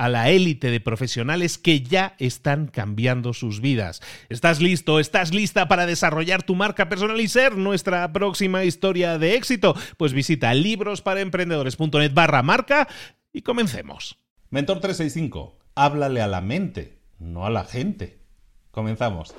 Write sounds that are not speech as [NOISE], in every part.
a la élite de profesionales que ya están cambiando sus vidas. ¿Estás listo? ¿Estás lista para desarrollar tu marca personal y ser nuestra próxima historia de éxito? Pues visita librosparaemprendedores.net barra marca y comencemos. Mentor 365, háblale a la mente, no a la gente. Comenzamos.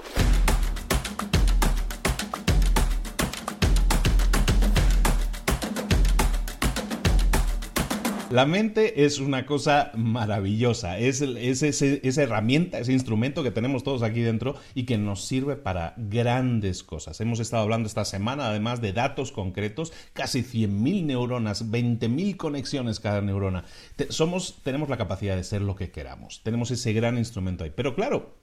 La mente es una cosa maravillosa, es, esa herramienta, ese instrumento que tenemos todos aquí dentro y que nos sirve para grandes cosas. Hemos estado hablando esta semana además de datos concretos, casi 100.000 neuronas, 20.000 conexiones cada neurona. somos, tenemos la capacidad de ser lo que queramos, tenemos ese gran instrumento ahí. Pero claro,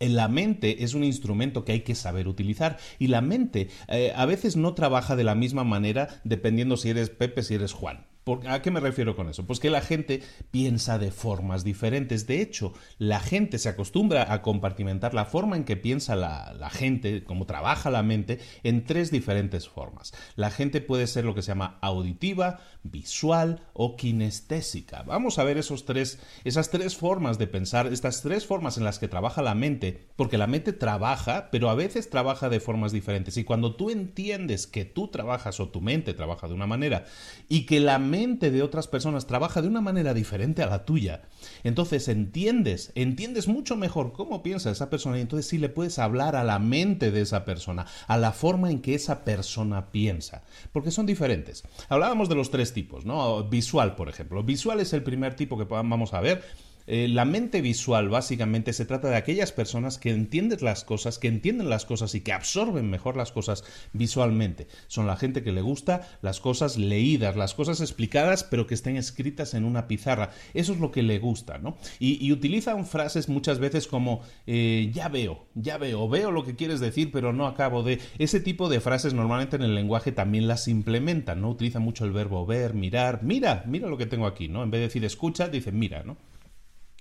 la mente es un instrumento que hay que saber utilizar y la mente eh, a veces no trabaja de la misma manera dependiendo si eres Pepe, si eres Juan. ¿A qué me refiero con eso? Pues que la gente piensa de formas diferentes. De hecho, la gente se acostumbra a compartimentar la forma en que piensa la, gente, cómo trabaja la mente, en tres diferentes formas. La gente puede ser lo que se llama auditiva, visual o kinestésica. Vamos a ver esos tres, esas tres formas de pensar, estas tres formas en las que trabaja la mente, porque la mente trabaja, pero a veces trabaja de formas diferentes. Y cuando tú entiendes que tú trabajas o tu mente trabaja de una manera y que la mente de otras personas trabaja de una manera diferente a la tuya. Entonces entiendes, entiendes mucho mejor cómo piensa esa persona y entonces sí le puedes hablar a la mente de esa persona, a la forma en que esa persona piensa, porque son diferentes. Hablábamos de los tres tipos, ¿no? Visual, por ejemplo. Visual es el primer tipo que vamos a ver eh, la mente visual básicamente se trata de aquellas personas que entienden las cosas, que entienden las cosas y que absorben mejor las cosas visualmente. Son la gente que le gusta las cosas leídas, las cosas explicadas, pero que estén escritas en una pizarra. Eso es lo que le gusta, ¿no? Y, utilizan frases muchas veces como eh, ya veo, ya veo, veo lo que quieres decir, pero no acabo de. Ese tipo de frases normalmente en el lenguaje también las implementan, ¿no? Utilizan mucho el verbo ver, mirar, mira, mira lo que tengo aquí, ¿no? En vez de decir escucha, dicen mira, ¿no?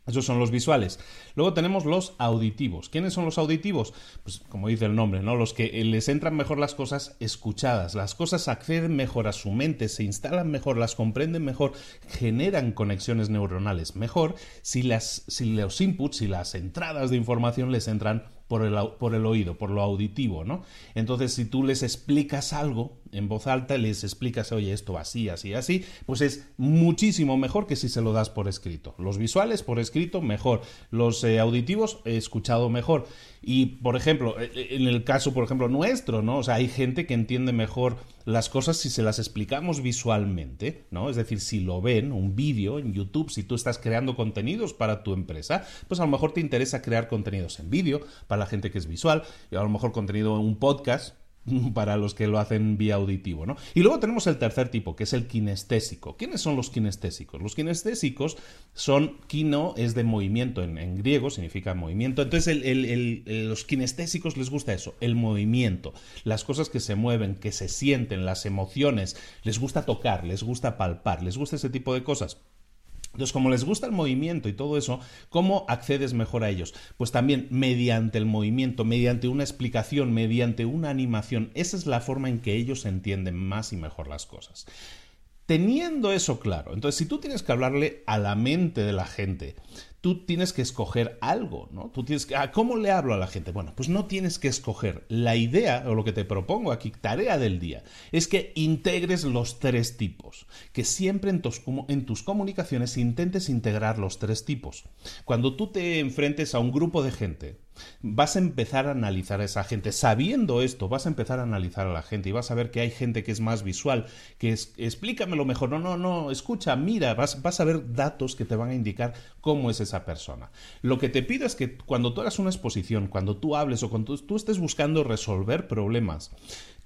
Esos son los visuales. Luego tenemos los auditivos. ¿Quiénes son los auditivos? Pues como dice el nombre, ¿no? Los que les entran mejor las cosas escuchadas. Las cosas acceden mejor a su mente, se instalan mejor, las comprenden mejor, generan conexiones neuronales mejor si, las, si los inputs, si las entradas de información les entran por el, por el oído, por lo auditivo, ¿no? Entonces, si tú les explicas algo en voz alta, les explicas, oye, esto así, así, así, pues es muchísimo mejor que si se lo das por escrito. Los visuales por escrito, mejor. Los eh, auditivos, escuchado mejor. Y, por ejemplo, e, e, en el caso, por ejemplo, nuestro, ¿no? O sea, hay gente que entiende mejor las cosas si se las explicamos visualmente, ¿no? Es decir, si lo ven, un vídeo en YouTube, si tú estás creando contenidos para tu empresa, pues a lo mejor te interesa crear contenidos en vídeo para la gente que es visual, y a lo mejor contenido en un podcast, [LAUGHS] para los que lo hacen vía auditivo, ¿no? Y luego tenemos el tercer tipo, que es el kinestésico. ¿Quiénes son los kinestésicos? Los kinestésicos son, kino es de movimiento en, griego, significa movimiento. Entonces, los kinestésicos les gusta eso, el movimiento, las cosas que se mueven, que se sienten, las emociones, les gusta tocar, les gusta palpar, les gusta ese tipo de cosas. Entonces, como les gusta el movimiento y todo eso, ¿cómo accedes mejor a ellos? Pues también mediante el movimiento, mediante una explicación, mediante una animación. Esa es la forma en que ellos entienden más y mejor las cosas. Teniendo eso claro, entonces si tú tienes que hablarle a la mente de la gente, tú tienes que escoger algo, ¿no? Tú tienes que, ah, ¿Cómo le hablo a la gente? Bueno, pues no tienes que escoger. La idea, o lo que te propongo aquí, tarea del día, es que integres los tres tipos, que siempre en tus, en tus comunicaciones intentes integrar los tres tipos. Cuando tú te enfrentes a un grupo de gente, vas a empezar a analizar a esa gente. Sabiendo esto, vas a empezar a analizar a la gente y vas a ver que hay gente que es más visual, que es, explícamelo mejor. No, no, no, escucha, mira, vas, vas a ver datos que te van a indicar cómo es esa persona. Lo que te pido es que cuando tú hagas una exposición, cuando tú hables o cuando tú estés buscando resolver problemas,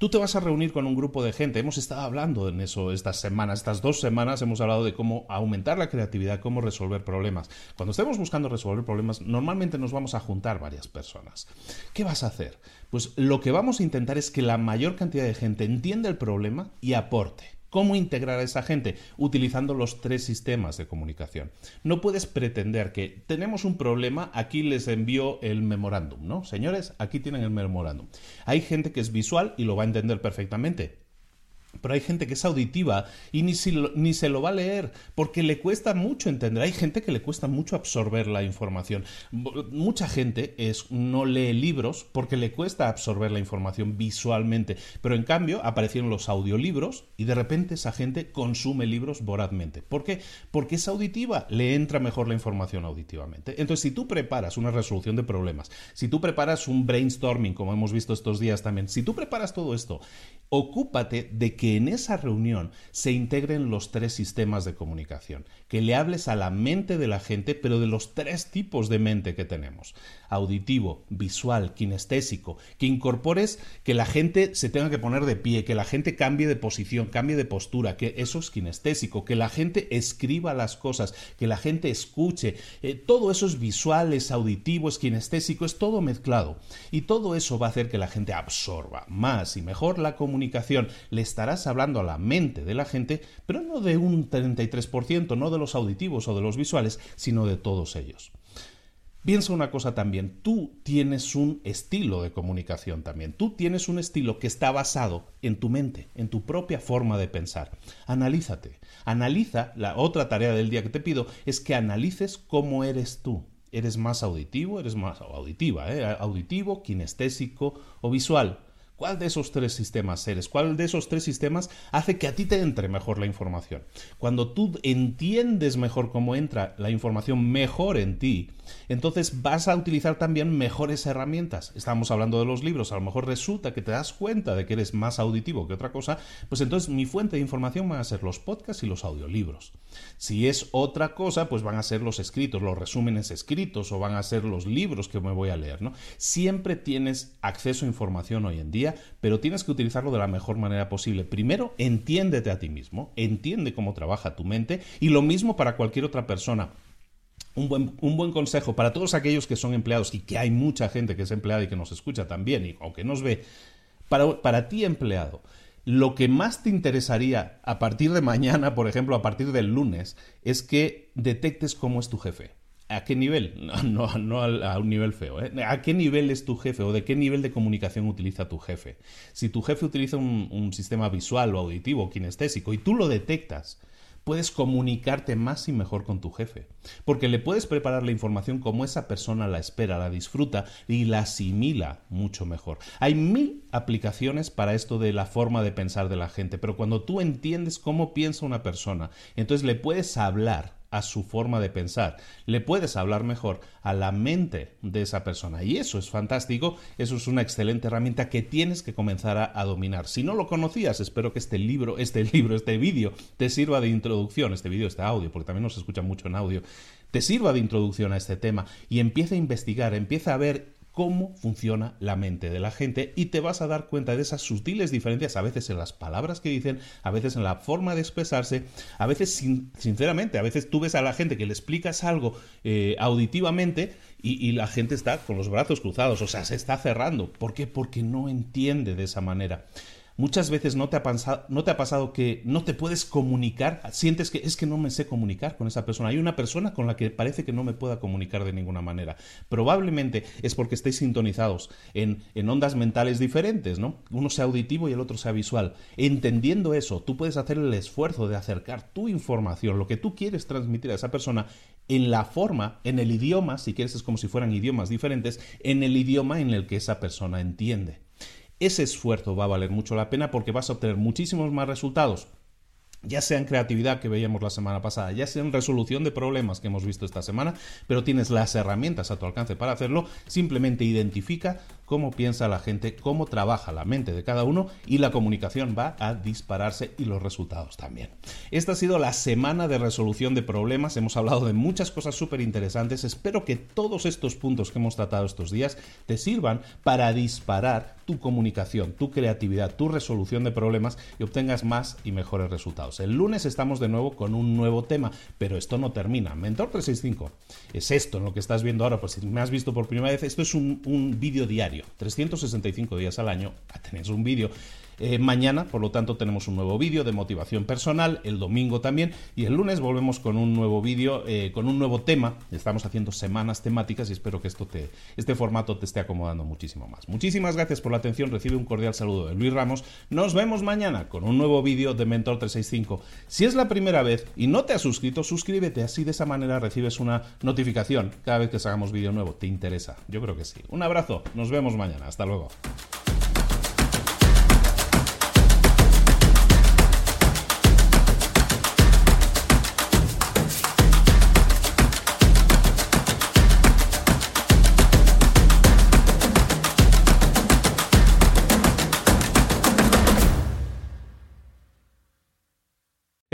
Tú te vas a reunir con un grupo de gente. Hemos estado hablando en eso estas semanas, estas dos semanas hemos hablado de cómo aumentar la creatividad, cómo resolver problemas. Cuando estemos buscando resolver problemas, normalmente nos vamos a juntar varias personas. ¿Qué vas a hacer? Pues lo que vamos a intentar es que la mayor cantidad de gente entienda el problema y aporte. ¿Cómo integrar a esa gente? Utilizando los tres sistemas de comunicación. No puedes pretender que tenemos un problema, aquí les envío el memorándum, ¿no? Señores, aquí tienen el memorándum. Hay gente que es visual y lo va a entender perfectamente. Pero hay gente que es auditiva y ni, ni, se lo va a leer porque le cuesta mucho entender. Hay gente que le cuesta mucho absorber la información. Mucha gente es, no lee libros porque le cuesta absorber la información visualmente. Pero en cambio aparecieron los audiolibros y de repente esa gente consume libros vorazmente. ¿Por qué? Porque es auditiva, le entra mejor la información auditivamente. Entonces, si tú preparas una resolución de problemas, si tú preparas un brainstorming, como hemos visto estos días también, si tú preparas todo esto, ocúpate de que que en esa reunión se integren los tres sistemas de comunicación, que le hables a la mente de la gente, pero de los tres tipos de mente que tenemos, auditivo, visual, kinestésico, que incorpores que la gente se tenga que poner de pie, que la gente cambie de posición, cambie de postura, que eso es kinestésico, que la gente escriba las cosas, que la gente escuche, eh, todo eso es visual, es auditivo, es kinestésico, es todo mezclado. Y todo eso va a hacer que la gente absorba más y mejor la comunicación, le estará hablando a la mente de la gente, pero no de un 33%, no de los auditivos o de los visuales, sino de todos ellos. Piensa una cosa también, tú tienes un estilo de comunicación también, tú tienes un estilo que está basado en tu mente, en tu propia forma de pensar. Analízate, analiza, la otra tarea del día que te pido es que analices cómo eres tú. ¿Eres más auditivo? ¿Eres más auditiva? ¿eh? ¿Auditivo, kinestésico o visual? ¿Cuál de esos tres sistemas eres? ¿Cuál de esos tres sistemas hace que a ti te entre mejor la información? Cuando tú entiendes mejor cómo entra la información mejor en ti, entonces vas a utilizar también mejores herramientas. Estamos hablando de los libros, a lo mejor resulta que te das cuenta de que eres más auditivo que otra cosa, pues entonces mi fuente de información van a ser los podcasts y los audiolibros. Si es otra cosa, pues van a ser los escritos, los resúmenes escritos o van a ser los libros que me voy a leer, ¿no? Siempre tienes acceso a información hoy en día, pero tienes que utilizarlo de la mejor manera posible. Primero, entiéndete a ti mismo, entiende cómo trabaja tu mente y lo mismo para cualquier otra persona. Un buen, un buen, consejo para todos aquellos que son empleados y que hay mucha gente que es empleada y que nos escucha también y aunque nos ve, para, para ti empleado, lo que más te interesaría a partir de mañana, por ejemplo, a partir del lunes, es que detectes cómo es tu jefe. ¿A qué nivel? [LAUGHS] No, a, un nivel feo. ¿eh? ¿A qué nivel es tu jefe o de qué nivel de comunicación utiliza tu jefe? Si tu jefe utiliza un, sistema visual o auditivo, kinestésico, y tú lo detectas, puedes comunicarte más y mejor con tu jefe, porque le puedes preparar la información como esa persona la espera, la disfruta y la asimila mucho mejor. Hay mil aplicaciones para esto de la forma de pensar de la gente, pero cuando tú entiendes cómo piensa una persona, entonces le puedes hablar a su forma de pensar. Le puedes hablar mejor a la mente de esa persona. Y eso es fantástico, eso es una excelente herramienta que tienes que comenzar a, dominar. Si no lo conocías, espero que este libro, [LAUGHS] este libro, este vídeo te sirva de introducción, este vídeo, este audio, porque también nos escucha mucho en audio, te sirva de introducción a este tema y empieza a investigar, empieza a ver cómo funciona la mente de la gente y te vas a dar cuenta de esas sutiles diferencias, a veces en las palabras que dicen, a veces en la forma de expresarse, a veces sinceramente, a veces tú ves a la gente que le explicas algo eh, auditivamente y, y, la gente está con los brazos cruzados, o sea, se está cerrando. ¿Por qué? Porque no entiende de esa manera. Muchas veces no te, ha pasado, no te ha pasado que no te puedes comunicar, sientes que es que no me sé comunicar con esa persona. Hay una persona con la que parece que no me pueda comunicar de ninguna manera. Probablemente es porque estéis sintonizados en, en ondas mentales diferentes, ¿no? Uno sea auditivo y el otro sea visual. Entendiendo eso, tú puedes hacer el esfuerzo de acercar tu información, lo que tú quieres transmitir a esa persona, en la forma, en el idioma, si quieres es como si fueran idiomas diferentes, en el idioma en el que esa persona entiende ese esfuerzo va a valer mucho la pena porque vas a obtener muchísimos más resultados ya sea en creatividad que veíamos la semana pasada, ya sea en resolución de problemas que hemos visto esta semana, pero tienes las herramientas a tu alcance para hacerlo, simplemente identifica cómo piensa la gente, cómo trabaja la mente de cada uno y la comunicación va a dispararse y los resultados también. Esta ha sido la semana de resolución de problemas, hemos hablado de muchas cosas súper interesantes, espero que todos estos puntos que hemos tratado estos días te sirvan para disparar tu comunicación, tu creatividad, tu resolución de problemas y obtengas más y mejores resultados. El lunes estamos de nuevo con un nuevo tema, pero esto no termina. Mentor 365 es esto en lo que estás viendo ahora, pues si me has visto por primera vez, esto es un, un vídeo diario, 365 días al año, tenéis un vídeo eh, mañana, por lo tanto, tenemos un nuevo vídeo de motivación personal, el domingo también, y el lunes volvemos con un nuevo vídeo, eh, con un nuevo tema. Estamos haciendo semanas temáticas y espero que esto te, este formato te esté acomodando muchísimo más. Muchísimas gracias por la atención, recibe un cordial saludo de Luis Ramos. Nos vemos mañana con un nuevo vídeo de Mentor 365. Si es la primera vez y no te has suscrito, suscríbete, así de esa manera recibes una notificación cada vez que hagamos vídeo nuevo. ¿Te interesa? Yo creo que sí. Un abrazo, nos vemos mañana. Hasta luego.